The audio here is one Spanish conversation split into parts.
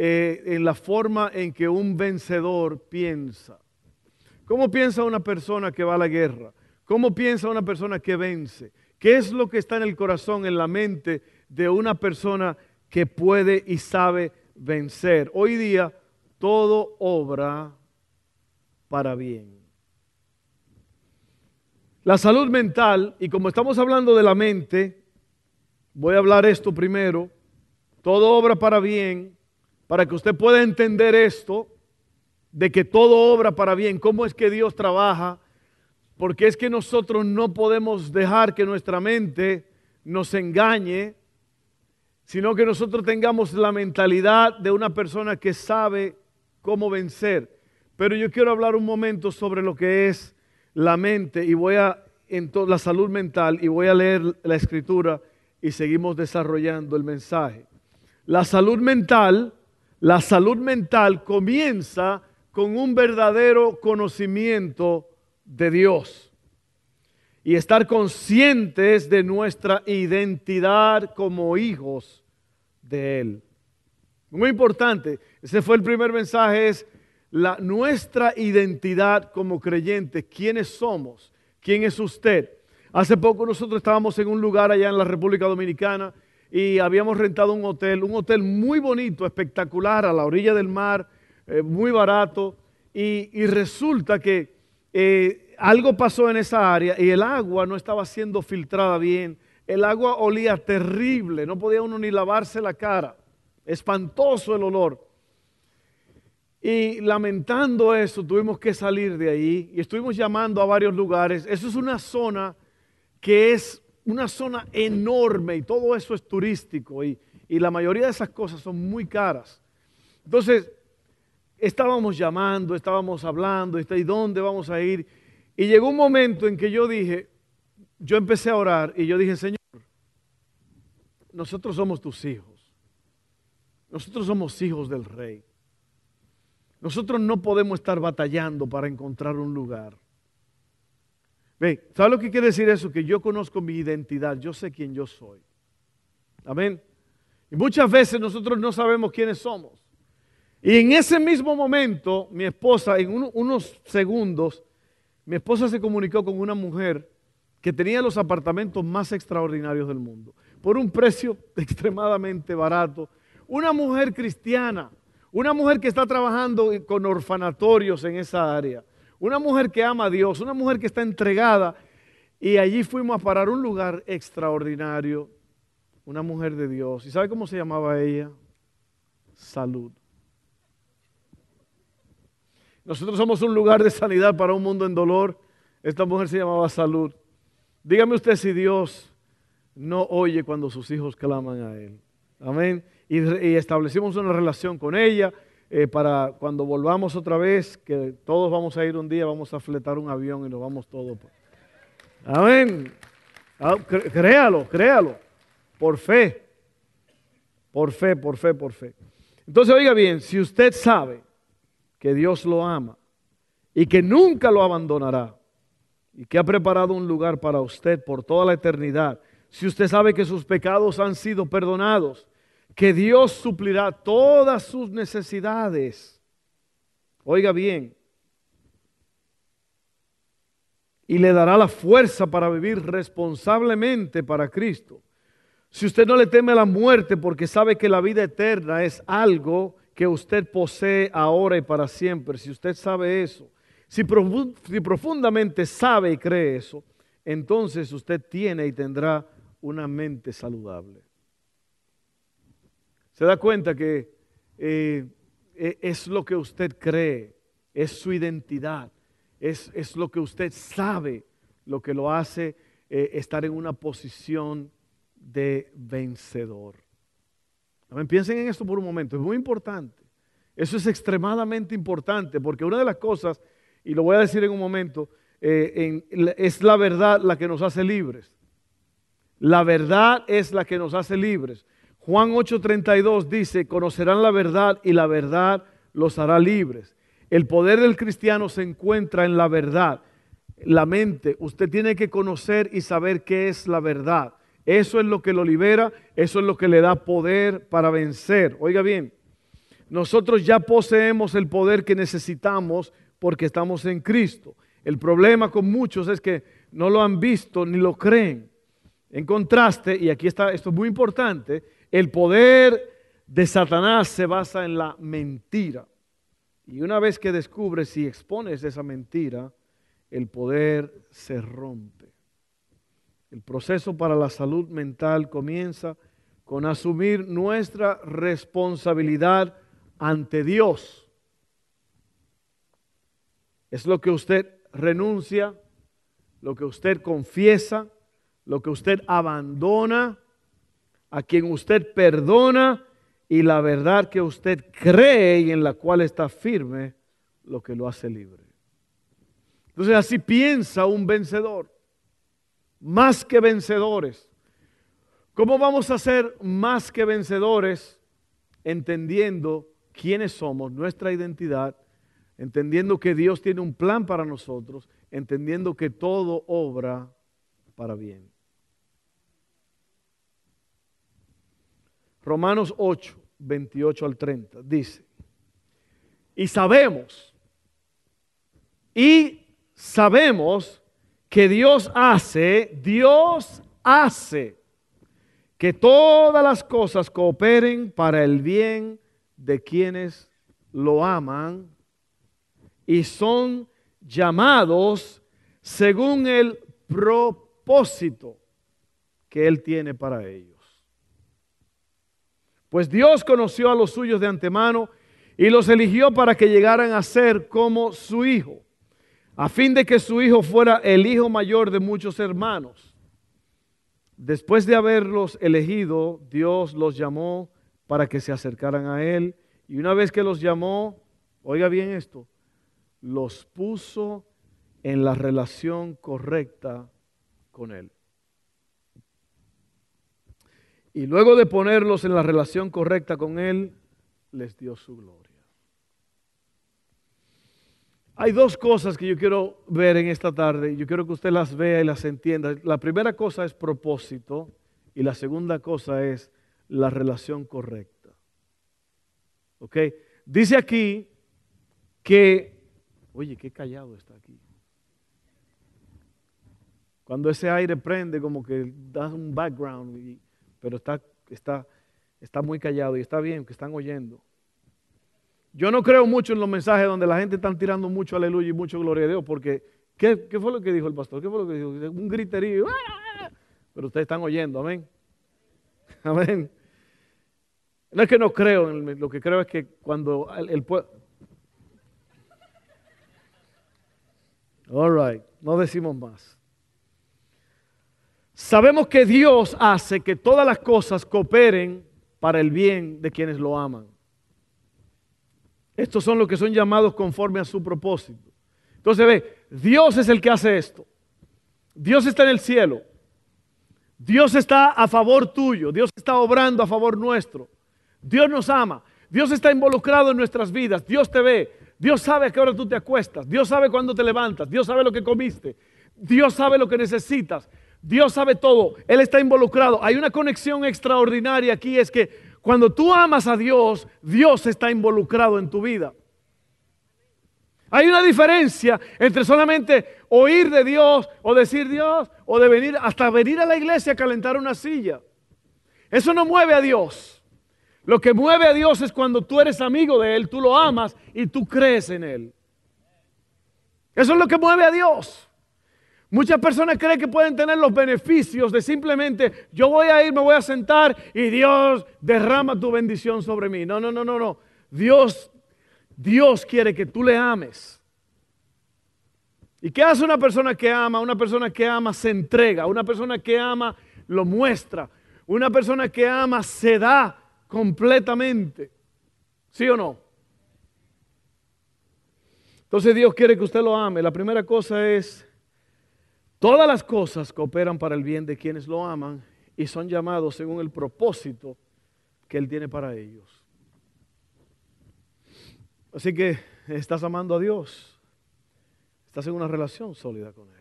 eh, en la forma en que un vencedor piensa. ¿Cómo piensa una persona que va a la guerra? ¿Cómo piensa una persona que vence? ¿Qué es lo que está en el corazón, en la mente de una persona que puede y sabe vencer? Hoy día todo obra para bien. La salud mental, y como estamos hablando de la mente, voy a hablar esto primero, todo obra para bien, para que usted pueda entender esto, de que todo obra para bien, cómo es que Dios trabaja, porque es que nosotros no podemos dejar que nuestra mente nos engañe, sino que nosotros tengamos la mentalidad de una persona que sabe cómo vencer. Pero yo quiero hablar un momento sobre lo que es la mente y voy a la salud mental y voy a leer la escritura y seguimos desarrollando el mensaje. La salud mental, la salud mental comienza con un verdadero conocimiento de Dios y estar conscientes de nuestra identidad como hijos de Él. Muy importante, ese fue el primer mensaje, es la, nuestra identidad como creyentes, quiénes somos, quién es usted. Hace poco nosotros estábamos en un lugar allá en la República Dominicana y habíamos rentado un hotel, un hotel muy bonito, espectacular, a la orilla del mar, eh, muy barato, y, resulta que eh, algo pasó en esa área y el agua no estaba siendo filtrada bien, el agua olía terrible, no podía uno ni lavarse la cara, espantoso el olor. Y lamentando eso, tuvimos que salir de ahí y estuvimos llamando a varios lugares. Eso es una zona que es una zona enorme y todo eso es turístico y, y la mayoría de esas cosas son muy caras. Entonces, estábamos llamando, estábamos hablando, ¿y dónde vamos a ir? Y llegó un momento en que yo dije, yo empecé a orar y yo dije, Señor, nosotros somos tus hijos. Nosotros somos hijos del rey. Nosotros no podemos estar batallando para encontrar un lugar. Ve, ¿sabe lo que quiere decir eso? Que yo conozco mi identidad, yo sé quién yo soy. Amén. Y muchas veces nosotros no sabemos quiénes somos. Y en ese mismo momento, mi esposa, en unos segundos, mi esposa se comunicó con una mujer que tenía los apartamentos más extraordinarios del mundo, por un precio extremadamente barato. Una mujer cristiana, una mujer que está trabajando con orfanatorios en esa área, una mujer que ama a Dios, una mujer que está entregada. Y allí fuimos a parar un lugar extraordinario, una mujer de Dios. ¿Y sabe cómo se llamaba ella? Salud. Nosotros somos un lugar de sanidad para un mundo en dolor. Esta mujer se llamaba salud. Dígame usted si Dios no oye cuando sus hijos claman a Él. Amén. Y, establecimos una relación con ella eh, para cuando volvamos otra vez, que todos vamos a ir un día, vamos a fletar un avión y nos vamos todos. Amén. Ah, créalo, créalo. Por fe. Por fe, por fe, por fe. Entonces, oiga bien, si usted sabe que Dios lo ama y que nunca lo abandonará y que ha preparado un lugar para usted por toda la eternidad. Si usted sabe que sus pecados han sido perdonados, que Dios suplirá todas sus necesidades. Oiga bien. Y le dará la fuerza para vivir responsablemente para Cristo. Si usted no le teme a la muerte porque sabe que la vida eterna es algo que usted posee ahora y para siempre, si usted sabe eso, si, profundamente sabe y cree eso, entonces usted tiene y tendrá una mente saludable. Se da cuenta que eh, e, es lo que usted cree, es su identidad, es, es, lo que usted sabe, lo que lo hace eh, estar en una posición de vencedor. Piensen en esto por un momento, es muy importante. Eso es extremadamente importante porque una de las cosas, y lo voy a decir en un momento, eh, es la verdad la que nos hace libres. La verdad es la que nos hace libres. Juan 8:32 dice, conocerán la verdad y la verdad los hará libres. El poder del cristiano se encuentra en la verdad. La mente, usted tiene que conocer y saber qué es la verdad. Eso es lo que lo libera, eso es lo que le da poder para vencer. Oiga bien, nosotros ya poseemos el poder que necesitamos porque estamos en Cristo. El problema con muchos es que no lo han visto ni lo creen. En contraste, y aquí está, esto es muy importante, el poder de Satanás se basa en la mentira. Y una vez que descubres y expones esa mentira, el poder se rompe. El proceso para la salud mental comienza con asumir nuestra responsabilidad ante Dios. Es lo que usted renuncia, lo que usted confiesa, lo que usted abandona, a quien usted perdona y la verdad que usted cree y en la cual está firme, lo que lo hace libre. Entonces así piensa un vencedor, más que vencedores. ¿Cómo vamos a ser más que vencedores entendiendo quiénes somos, nuestra identidad, entendiendo que Dios tiene un plan para nosotros, entendiendo que todo obra para bien? Romanos 8, 28 al 30, dice, y sabemos, y sabemos que Dios hace, Dios hace que todas las cosas cooperen para el bien de quienes lo aman y son llamados según el propósito que Él tiene para ellos. Pues Dios conoció a los suyos de antemano y los eligió para que llegaran a ser como su hijo, a fin de que su hijo fuera el hijo mayor de muchos hermanos. Después de haberlos elegido, Dios los llamó para que se acercaran a Él. Y una vez que los llamó, oiga bien esto, los puso en la relación correcta con Él. Y luego de ponerlos en la relación correcta con Él, les dio su gloria. Hay dos cosas que yo quiero ver en esta tarde. Yo quiero que usted las vea y las entienda. La primera cosa es propósito y la segunda cosa es la relación correcta. ¿Ok? Dice aquí que, oye, qué callado está aquí. Cuando ese aire prende, como que da un background y pero está, está, está muy callado y está bien que están oyendo. Yo no creo mucho en los mensajes donde la gente está tirando mucho aleluya y mucho gloria a Dios, porque ¿qué, fue lo que dijo el pastor? ¿Qué fue lo que dijo? Un griterío. Pero ustedes están oyendo, amén. Amén. No es que no creo, lo que creo es que cuando el, pueblo... All right, no decimos más. Sabemos que Dios hace que todas las cosas cooperen para el bien de quienes lo aman. Estos son los que son llamados conforme a su propósito. Entonces ve, Dios es el que hace esto. Dios está en el cielo. Dios está a favor tuyo. Dios está obrando a favor nuestro. Dios nos ama. Dios está involucrado en nuestras vidas. Dios te ve. Dios sabe a qué hora tú te acuestas. Dios sabe cuándo te levantas. Dios sabe lo que comiste. Dios sabe lo que necesitas. Dios sabe todo, Él está involucrado. Hay una conexión extraordinaria aquí, es que cuando tú amas a Dios, Dios está involucrado en tu vida. Hay una diferencia entre solamente oír de Dios o decir Dios o de venir hasta venir a la iglesia a calentar una silla. Eso no mueve a Dios. Lo que mueve a Dios es cuando tú eres amigo de Él, tú lo amas y tú crees en Él. Eso es lo que mueve a Dios. Muchas personas creen que pueden tener los beneficios de simplemente yo voy a ir, me voy a sentar y Dios derrama tu bendición sobre mí. No, no, no, no, no. Dios, Dios quiere que tú le ames. ¿Y qué hace una persona que ama? Una persona que ama se entrega. Una persona que ama lo muestra. Una persona que ama se da completamente. ¿Sí o no? Entonces Dios quiere que usted lo ame. La primera cosa es, todas las cosas cooperan para el bien de quienes lo aman y son llamados según el propósito que Él tiene para ellos. Así que estás amando a Dios, estás en una relación sólida con Él.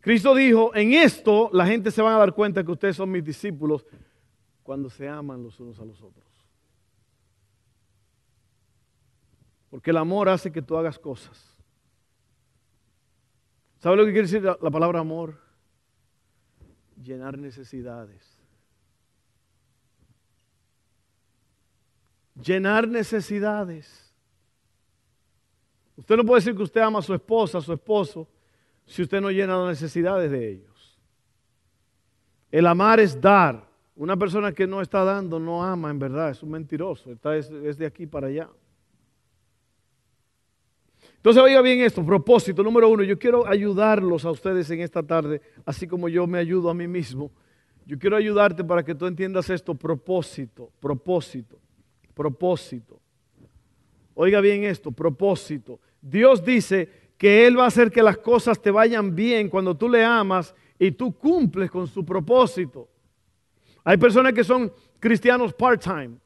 Cristo dijo, en esto la gente se va a dar cuenta que ustedes son mis discípulos cuando se aman los unos a los otros. Porque el amor hace que tú hagas cosas. ¿Sabe lo que quiere decir la, palabra amor? Llenar necesidades. Llenar necesidades. Usted no puede decir que usted ama a su esposa, a su esposo, si usted no llena las necesidades de ellos. El amar es dar. Una persona que no está dando no ama en verdad, es un mentiroso, está, es, es de aquí para allá. Entonces oiga bien esto, propósito número uno, yo quiero ayudarlos a ustedes en esta tarde, así como yo me ayudo a mí mismo. Yo quiero ayudarte para que tú entiendas esto, propósito, propósito, propósito. Oiga bien esto, propósito. Dios dice que Él va a hacer que las cosas te vayan bien cuando tú le amas y tú cumples con su propósito. Hay personas que son cristianos part-time.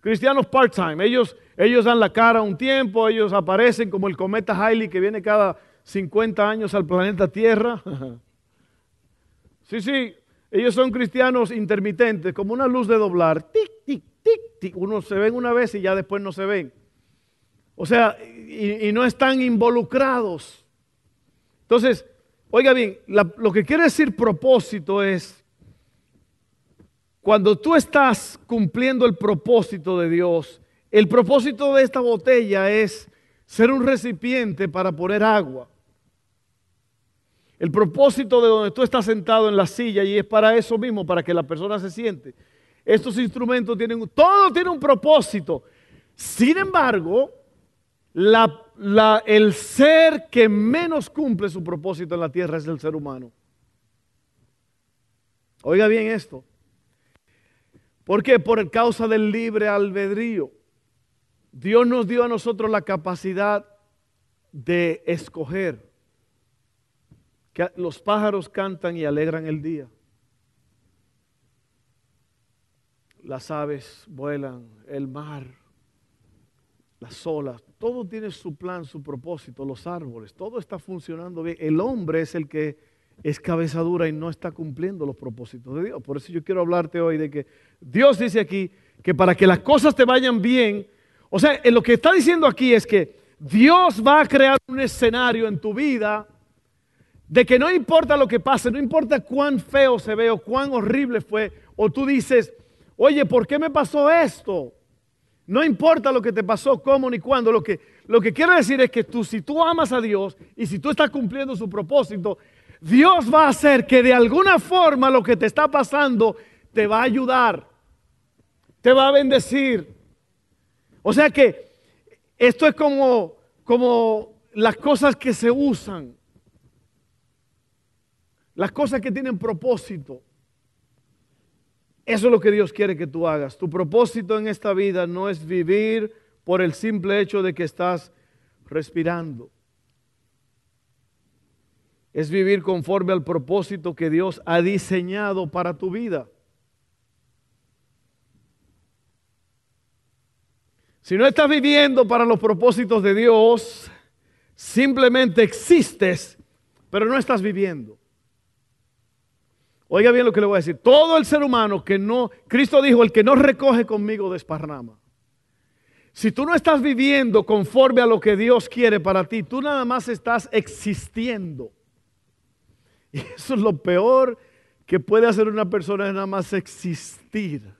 Cristianos part-time. Ellos, ellos dan la cara un tiempo, ellos aparecen como el cometa Halley que viene cada 50 años al planeta Tierra. Sí, sí, ellos son cristianos intermitentes, como una luz de doblar. Tic, tic, tic, tic. Uno se ven una vez y ya después no se ven. O sea, y, no están involucrados. Entonces, oiga bien, lo que quiere decir propósito es, cuando tú estás cumpliendo el propósito de Dios, el propósito de esta botella es ser un recipiente para poner agua. El propósito de donde tú estás sentado en la silla y es para eso mismo, para que la persona se siente. Estos instrumentos tienen, todo tiene un propósito. Sin embargo, el ser que menos cumple su propósito en la tierra es el ser humano. Oiga bien esto. ¿Por qué? Por causa del libre albedrío. Dios nos dio a nosotros la capacidad de escoger. Que los pájaros cantan y alegran el día. Las aves vuelan, el mar las olas, todo tiene su plan, su propósito, los árboles, todo está funcionando bien. El hombre es el que es cabezadura y no está cumpliendo los propósitos de Dios. Por eso yo quiero hablarte hoy de que Dios dice aquí que para que las cosas te vayan bien, o sea, lo que está diciendo aquí es que Dios va a crear un escenario en tu vida de que no importa lo que pase, no importa cuán feo se ve o cuán horrible fue, o tú dices, oye, ¿por qué me pasó esto? No importa lo que te pasó, cómo ni cuándo. Lo que, lo que quiero decir es que tú, si tú amas a Dios y si tú estás cumpliendo su propósito, Dios va a hacer que de alguna forma lo que te está pasando te va a ayudar, te va a bendecir. O sea que esto es como, como las cosas que se usan, las cosas que tienen propósito. Eso es lo que Dios quiere que tú hagas. Tu propósito en esta vida no es vivir por el simple hecho de que estás respirando. Es vivir conforme al propósito que Dios ha diseñado para tu vida. Si no estás viviendo para los propósitos de Dios, simplemente existes, pero no estás viviendo. Oiga bien lo que le voy a decir. Todo el ser humano que no, Cristo dijo, el que no recoge conmigo desparrama. Si tú no estás viviendo conforme a lo que Dios quiere para ti, tú nada más estás existiendo. Y eso es lo peor que puede hacer una persona, es nada más existir.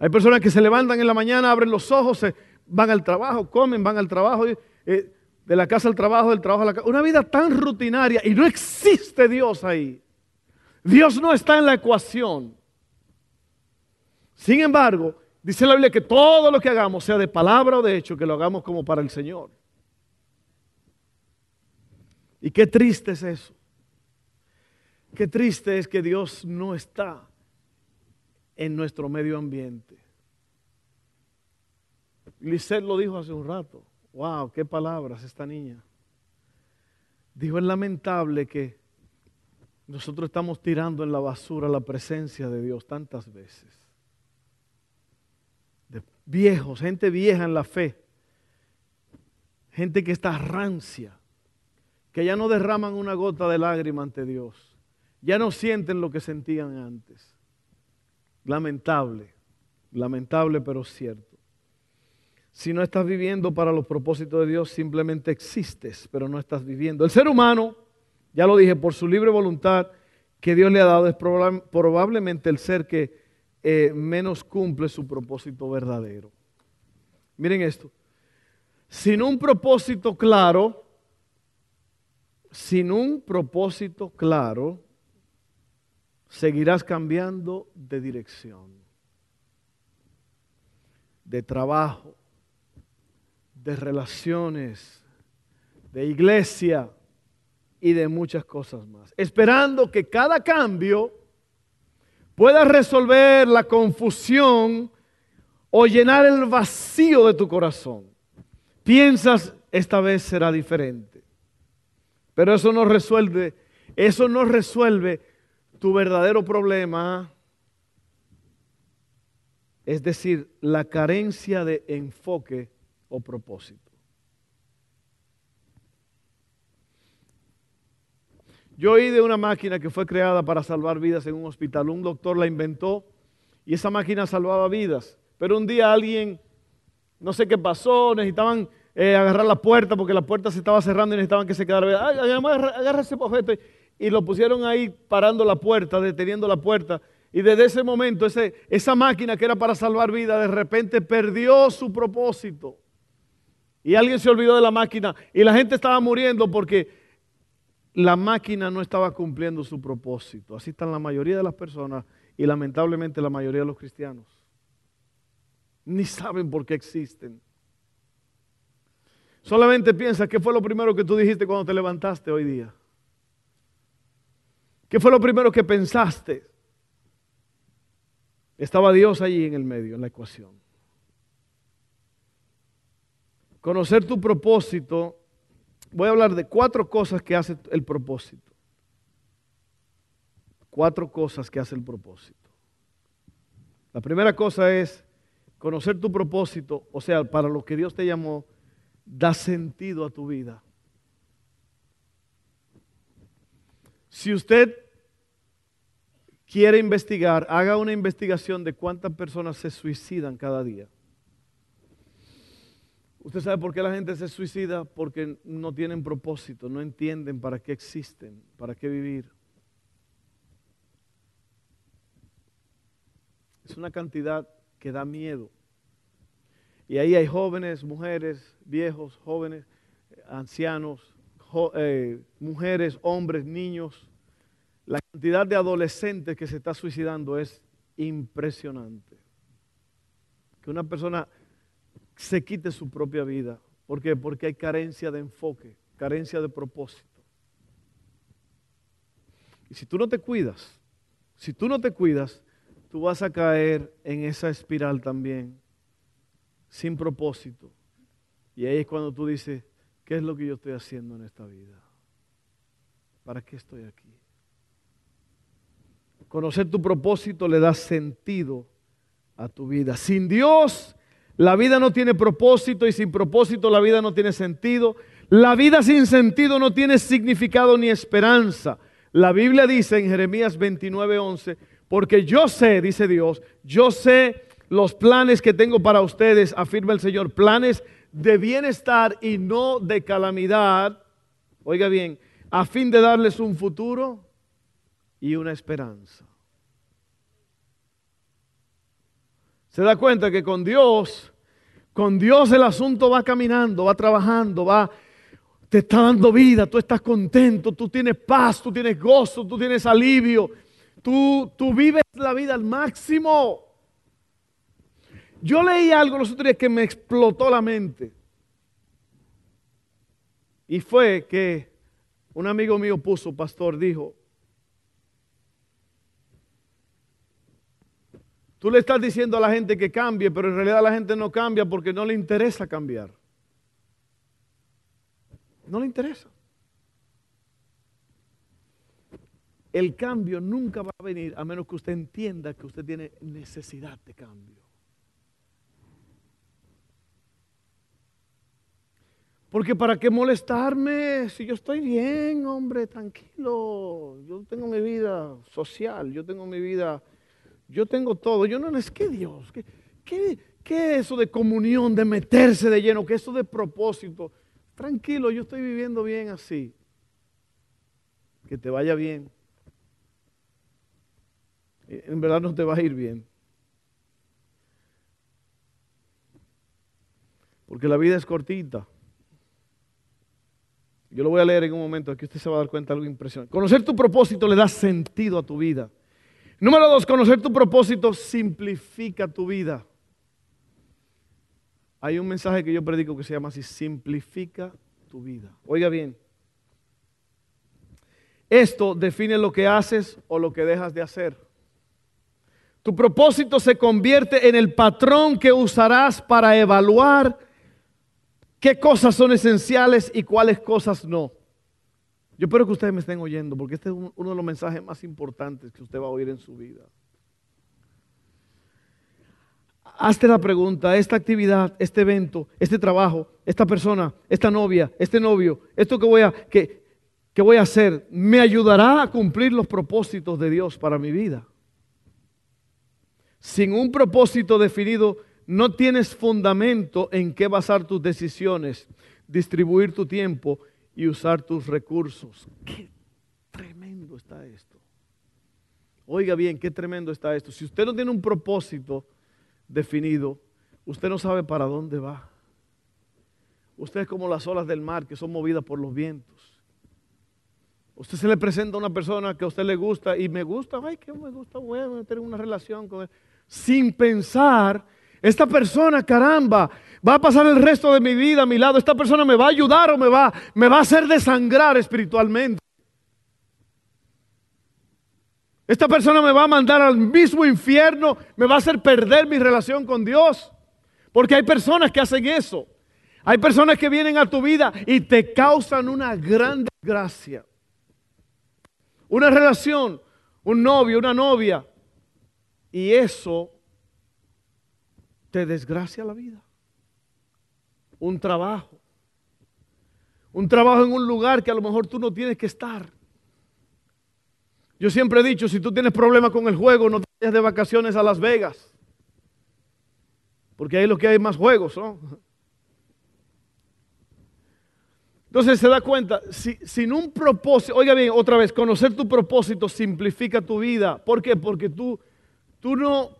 Hay personas que se levantan en la mañana, abren los ojos, se van al trabajo, comen, van al trabajo, eh, de la casa al trabajo, del trabajo a la casa. Una vida tan rutinaria y no existe Dios ahí. Dios no está en la ecuación. Sin embargo, dice la Biblia que todo lo que hagamos, sea de palabra o de hecho, que lo hagamos como para el Señor. Y qué triste es eso. Qué triste es que Dios no está en nuestro medio ambiente. Lisette lo dijo hace un rato. Wow, qué palabras esta niña. Dijo, es lamentable que nosotros estamos tirando en la basura la presencia de Dios tantas veces. Viejos, gente vieja en la fe. Gente que está rancia. Que ya no derraman una gota de lágrima ante Dios. Ya no sienten lo que sentían antes. Lamentable. Lamentable pero cierto. Si no estás viviendo para los propósitos de Dios, simplemente existes, pero no estás viviendo. El ser humano, ya lo dije, por su libre voluntad que Dios le ha dado, es probablemente el ser que eh, menos cumple su propósito verdadero. Miren esto. Sin un propósito claro, sin un propósito claro, seguirás cambiando de dirección, de trabajo, de relaciones, de iglesia y de muchas cosas más. Esperando que cada cambio pueda resolver la confusión o llenar el vacío de tu corazón. Piensas, esta vez será diferente. Pero eso no resuelve, eso no resuelve tu verdadero problema. Es decir, la carencia de enfoque o propósito. Yo oí de una máquina que fue creada para salvar vidas en un hospital. Un doctor la inventó y esa máquina salvaba vidas. Pero un día alguien, no sé qué pasó, necesitaban eh, agarrar la puerta porque la puerta se estaba cerrando y necesitaban que se quedara. Agarra ese. Y lo pusieron ahí parando la puerta, deteniendo la puerta. Y desde ese momento, ese, esa máquina que era para salvar vidas, de repente perdió su propósito. Y alguien se olvidó de la máquina y la gente estaba muriendo porque la máquina no estaba cumpliendo su propósito. Así están la mayoría de las personas y lamentablemente la mayoría de los cristianos. Ni saben por qué existen. Solamente piensa qué fue lo primero que tú dijiste cuando te levantaste hoy día. ¿Qué fue lo primero que pensaste? Estaba Dios allí en el medio, en la ecuación. Conocer tu propósito, voy a hablar de cuatro cosas que hace el propósito. Cuatro cosas que hace el propósito. La primera cosa es conocer tu propósito, o sea, para lo que Dios te llamó, da sentido a tu vida. Si usted quiere investigar, haga una investigación de cuántas personas se suicidan cada día. ¿Usted sabe por qué la gente se suicida? Porque no tienen propósito, no entienden para qué existen, para qué vivir. Es una cantidad que da miedo. Y ahí hay jóvenes, mujeres, viejos, jóvenes, ancianos, eh, mujeres, hombres, niños. La cantidad de adolescentes que se está suicidando es impresionante. Que una persona se quite su propia vida. ¿Por qué? Porque hay carencia de enfoque, carencia de propósito. Y si tú no te cuidas, si tú no te cuidas, tú vas a caer en esa espiral también, sin propósito. Y ahí es cuando tú dices, ¿qué es lo que yo estoy haciendo en esta vida? ¿Para qué estoy aquí? Conocer tu propósito le da sentido a tu vida. Sin Dios la vida no tiene propósito y sin propósito la vida no tiene sentido. La vida sin sentido no tiene significado ni esperanza. La Biblia dice en Jeremías 29:11, porque yo sé, dice Dios, yo sé los planes que tengo para ustedes, afirma el Señor, planes de bienestar y no de calamidad. Oiga bien, a fin de darles un futuro y una esperanza. Se da cuenta que con Dios, con Dios el asunto va caminando, va trabajando, va, te está dando vida, tú estás contento, tú tienes paz, tú tienes gozo, tú tienes alivio, tú, tú vives la vida al máximo. Yo leí algo los otros días que me explotó la mente. Y fue que un amigo mío puso, pastor, dijo, tú le estás diciendo a la gente que cambie, pero en realidad la gente no cambia porque no le interesa cambiar. No le interesa. El cambio nunca va a venir a menos que usted entienda que usted tiene necesidad de cambio. Porque para qué molestarme si yo estoy bien, hombre, tranquilo. Yo tengo mi vida social, yo tengo mi vida, yo tengo todo. Yo no es que Dios, ¿qué, qué, qué es eso de comunión, de meterse de lleno? ¿Qué es eso de propósito? Tranquilo, yo estoy viviendo bien así. Que te vaya bien. En verdad no te va a ir bien. Porque la vida es cortita. Yo lo voy a leer en un momento, aquí usted se va a dar cuenta de algo impresionante. Conocer tu propósito le da sentido a tu vida. Número dos, conocer tu propósito simplifica tu vida. Hay un mensaje que yo predico que se llama así, simplifica tu vida. Oiga bien, esto define lo que haces o lo que dejas de hacer. Tu propósito se convierte en el patrón que usarás para evaluar qué cosas son esenciales y cuáles cosas no. Yo espero que ustedes me estén oyendo porque este es uno de los mensajes más importantes que usted va a oír en su vida. Hazte la pregunta, esta actividad, este evento, este trabajo, esta persona, esta novia, este novio, esto que voy a, que, que voy a hacer, ¿me ayudará a cumplir los propósitos de Dios para mi vida? Sin un propósito definido, no tienes fundamento en qué basar tus decisiones, distribuir tu tiempo y usar tus recursos. Qué tremendo está esto. Oiga bien, qué tremendo está esto. Si usted no tiene un propósito definido, usted no sabe para dónde va. Usted es como las olas del mar que son movidas por los vientos. Usted se le presenta a una persona que a usted le gusta y me gusta, ay, que me gusta, bueno, tener una relación con él, sin pensar esta persona, caramba, va a pasar el resto de mi vida a mi lado. Esta persona me va a ayudar o me va, me va a hacer desangrar espiritualmente. Esta persona me va a mandar al mismo infierno, me va a hacer perder mi relación con Dios. Porque hay personas que hacen eso. Hay personas que vienen a tu vida y te causan una gran desgracia. Una relación, un novio, una novia. Y eso te desgracia la vida. Un trabajo. Un trabajo en un lugar que a lo mejor tú no tienes que estar. Yo siempre he dicho, si tú tienes problemas con el juego, no te vayas de vacaciones a Las Vegas. Porque ahí es lo que hay más juegos, ¿no? Entonces se da cuenta, si, sin un propósito, oiga bien, otra vez, conocer tu propósito simplifica tu vida. ¿Por qué? Porque tú, tú no,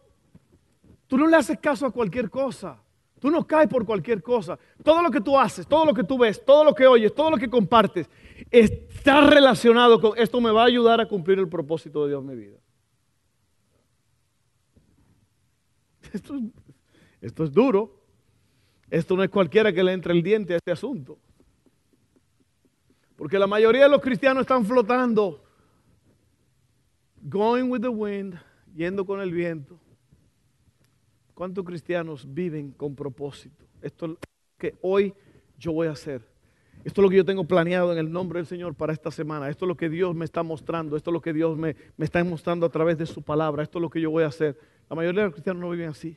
Tú no le haces caso a cualquier cosa. Tú no caes por cualquier cosa. Todo lo que tú haces, todo lo que tú ves, todo lo que oyes, todo lo que compartes, está relacionado con esto me va a ayudar a cumplir el propósito de Dios en mi vida. Esto, esto es duro. Esto no es cualquiera que le entre el diente a este asunto. Porque la mayoría de los cristianos están flotando, going with the wind, yendo con el viento. ¿Cuántos cristianos viven con propósito? Esto es lo que hoy yo voy a hacer. Esto es lo que yo tengo planeado en el nombre del Señor para esta semana. Esto es lo que Dios me está mostrando. Esto es lo que Dios me, está mostrando a través de su palabra. Esto es lo que yo voy a hacer. La mayoría de los cristianos no viven así.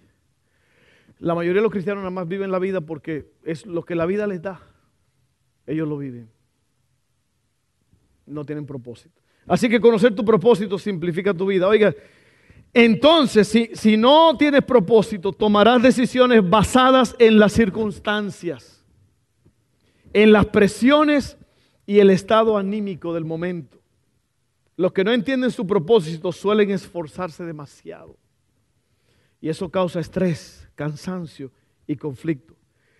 La mayoría de los cristianos nada más viven la vida porque es lo que la vida les da. Ellos lo viven. No tienen propósito. Así que conocer tu propósito simplifica tu vida. Oiga, entonces, si, no tienes propósito, tomarás decisiones basadas en las circunstancias, en las presiones y el estado anímico del momento. Los que no entienden su propósito suelen esforzarse demasiado. Y eso causa estrés, cansancio y conflicto.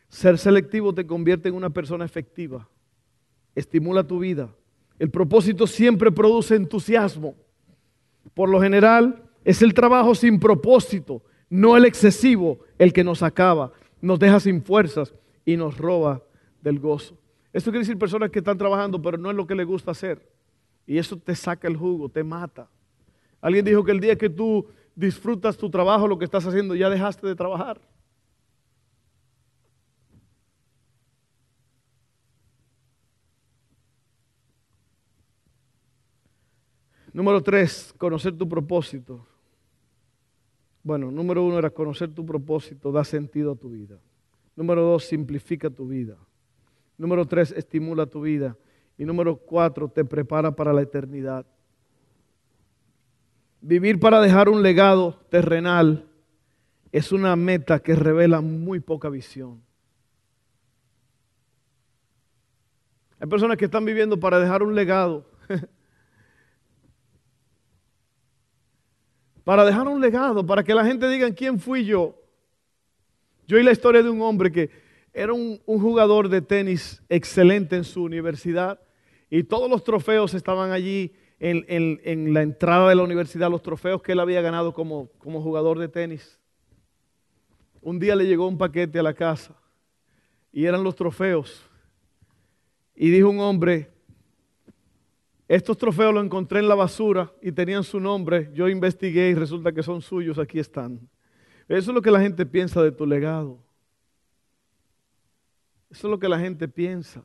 Ser selectivo te convierte en una persona efectiva. Estimula tu vida. El propósito siempre produce entusiasmo. Por lo general, es el trabajo sin propósito, no el excesivo, el que nos acaba, nos deja sin fuerzas y nos roba del gozo. Esto quiere decir personas que están trabajando, pero no es lo que les gusta hacer. Y eso te saca el jugo, te mata. Alguien dijo que el día que tú disfrutas tu trabajo, lo que estás haciendo, ya dejaste de trabajar. Número tres, conocer tu propósito. Bueno, número uno era conocer tu propósito, da sentido a tu vida. Número dos, simplifica tu vida. Número tres, estimula tu vida. Y número cuatro, te prepara para la eternidad. Vivir para dejar un legado terrenal es una meta que revela muy poca visión. Hay personas que están viviendo para dejar un legado para dejar un legado, para que la gente diga quién fui yo. Yo oí la historia de un hombre que era un, jugador de tenis excelente en su universidad y todos los trofeos estaban allí en, la entrada de la universidad, los trofeos que él había ganado como, como jugador de tenis. Un día le llegó un paquete a la casa y eran los trofeos. Y dijo un hombre, estos trofeos los encontré en la basura y tenían su nombre. Yo investigué y resulta que son suyos. Aquí están. Eso es lo que la gente piensa de tu legado. Eso es lo que la gente piensa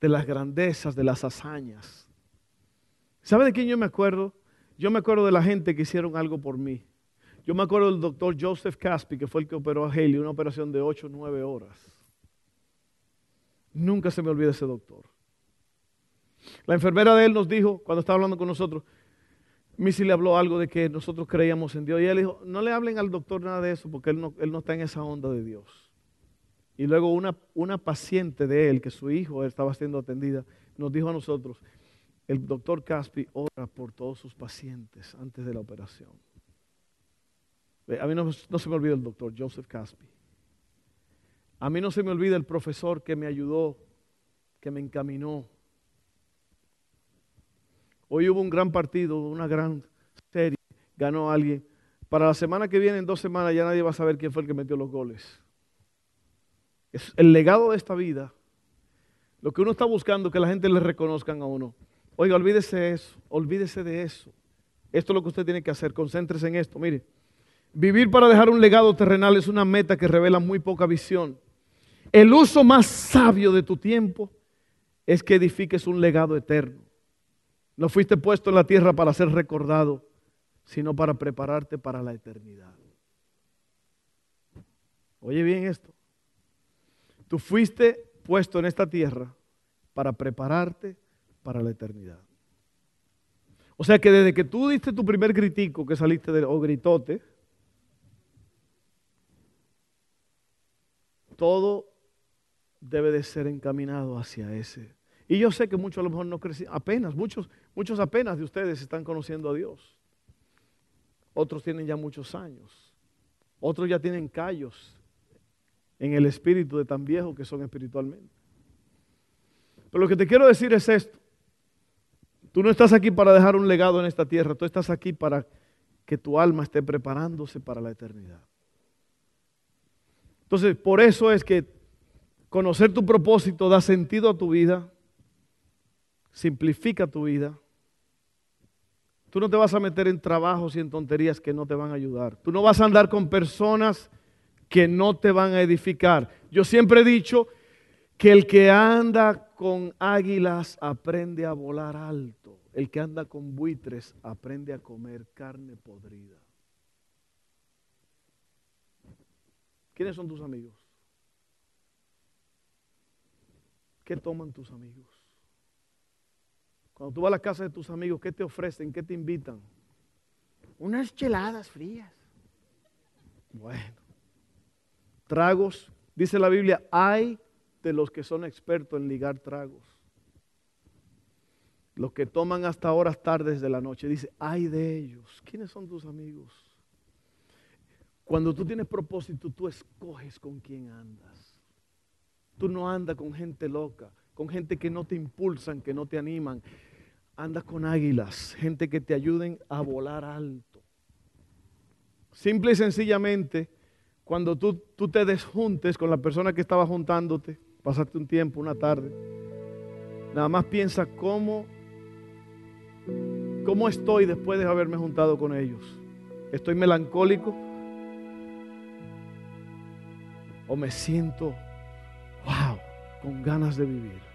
de las grandezas, de las hazañas. ¿Sabe de quién yo me acuerdo? Yo me acuerdo de la gente que hicieron algo por mí. Yo me acuerdo del doctor Joseph Caspi, que fue el que operó a Haley, una operación de 8 o 9 horas. Nunca se me olvida ese doctor. La enfermera de él nos dijo, cuando estaba hablando con nosotros, Missy le habló algo de que nosotros creíamos en Dios. Y él dijo, no le hablen al doctor nada de eso porque él no, él no está en esa onda de Dios. Y luego una, una paciente de él, que su hijo estaba siendo atendida, nos dijo a nosotros, el doctor Caspi ora por todos sus pacientes antes de la operación. A mí no, no se me olvida el doctor Joseph Caspi. A mí no se me olvida el profesor que me ayudó, que me encaminó Hoy hubo un gran partido, una gran serie, ganó alguien. Para la semana que viene, en dos semanas, ya nadie va a saber quién fue el que metió los goles. Es el legado de esta vida. Lo que uno está buscando, que la gente le reconozcan a uno. Oiga, olvídese de eso, olvídese de eso. Esto es lo que usted tiene que hacer, concéntrese en esto. Mire, vivir para dejar un legado terrenal es una meta que revela muy poca visión. El uso más sabio de tu tiempo es que edifiques un legado eterno. No fuiste puesto en la tierra para ser recordado, sino para prepararte para la eternidad. Oye bien esto. Tú fuiste puesto en esta tierra para prepararte para la eternidad. O sea que desde que tú diste tu primer gritico que saliste de, o gritote, todo debe de ser encaminado hacia ese y yo sé que muchos a lo mejor no crecen, apenas, muchos, muchos apenas de ustedes están conociendo a Dios. Otros tienen ya muchos años. Otros ya tienen callos en el espíritu de tan viejos que son espiritualmente. Pero lo que te quiero decir es esto. Tú no estás aquí para dejar un legado en esta tierra, tú estás aquí para que tu alma esté preparándose para la eternidad. Entonces, por eso es que conocer tu propósito da sentido a tu vida, simplifica tu vida. Tú no te vas a meter en trabajos y en tonterías que no te van a ayudar. Tú no vas a andar con personas que no te van a edificar. Yo siempre he dicho que el que anda con águilas aprende a volar alto. El que anda con buitres aprende a comer carne podrida. ¿Quiénes son tus amigos? ¿Qué toman tus amigos? Cuando tú vas a la casa de tus amigos, ¿qué te ofrecen? ¿Qué te invitan? Unas cheladas frías. Bueno. Tragos. Dice la Biblia, hay de los que son expertos en ligar tragos. Los que toman hasta horas tardes de la noche. Dice, hay de ellos. ¿Quiénes son tus amigos? Cuando tú tienes propósito, tú escoges con quién andas. Tú no andas con gente loca, con gente que no te impulsan, que no te animan, anda con águilas, gente que te ayuden a volar alto. Simple y sencillamente, cuando tú, tú te desjuntes con la persona que estaba juntándote, pasaste un tiempo, una tarde, nada más piensa cómo, cómo estoy después de haberme juntado con ellos. estoy melancólico o me siento, wow, con ganas de vivir.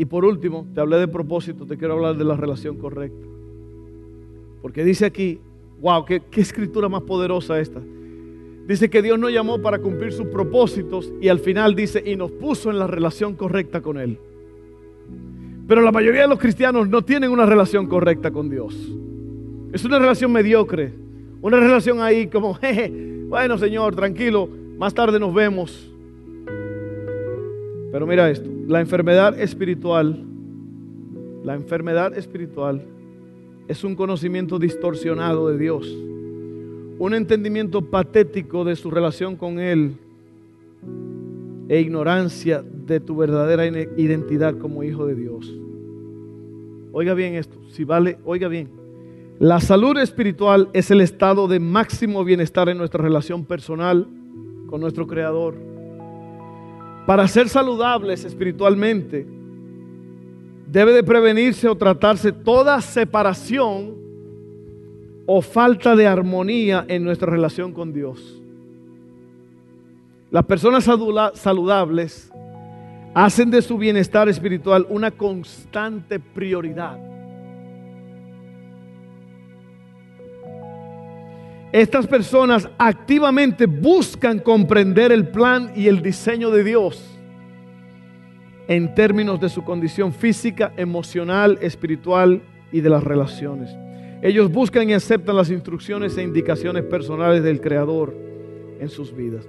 Y por último, te hablé de propósito, te quiero hablar de la relación correcta. Porque dice aquí, wow, qué, escritura más poderosa esta. Dice que Dios nos llamó para cumplir sus propósitos y al final dice, y nos puso en la relación correcta con Él. Pero la mayoría de los cristianos no tienen una relación correcta con Dios. Es una relación mediocre. Una relación ahí como, jeje, bueno Señor, tranquilo, más tarde nos vemos. Pero mira esto, la enfermedad espiritual, la enfermedad espiritual es un conocimiento distorsionado de Dios, un entendimiento patético de su relación con Él e ignorancia de tu verdadera identidad como hijo de Dios. Oiga bien esto, si vale, oiga bien. La salud espiritual es el estado de máximo bienestar en nuestra relación personal con nuestro Creador. Para ser saludables espiritualmente, debe de prevenirse o tratarse toda separación o falta de armonía en nuestra relación con Dios. Las personas saludables hacen de su bienestar espiritual una constante prioridad. Estas personas activamente buscan comprender el plan y el diseño de Dios en términos de su condición física, emocional, espiritual y de las relaciones. Ellos buscan y aceptan las instrucciones e indicaciones personales del Creador en sus vidas.